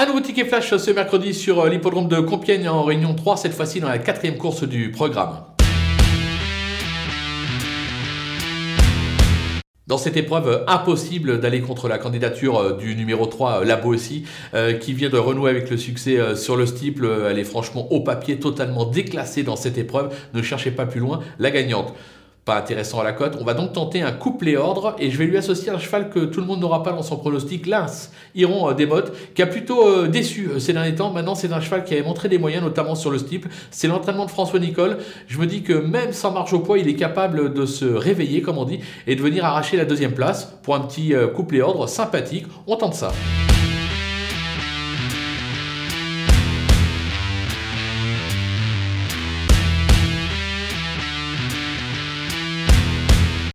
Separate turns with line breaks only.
Un nouveau ticket flash ce mercredi sur l'hippodrome de Compiègne en Réunion 3, cette fois-ci dans la quatrième course du programme. Dans cette épreuve, impossible d'aller contre la candidature euh, du numéro 3, euh, La aussi, euh, qui vient de renouer avec le succès sur le steeple. Elle est franchement au papier, totalement déclassée dans cette épreuve. Ne cherchez pas plus loin, la gagnante intéressant à la cote. On va donc tenter un couplet ordre et je vais lui associer un cheval que tout le monde n'aura pas dans son pronostic, l'Ins, Iron des Mottes, qui a plutôt déçu ces derniers temps. Maintenant, c'est un cheval qui avait montré des moyens, notamment sur le steeple. C'est l'entraînement de François Nicole. Je me dis que même sans marge au poids, il est capable de se réveiller, comme on dit, et de venir arracher la deuxième place pour un petit couplet ordre sympathique. On tente ça.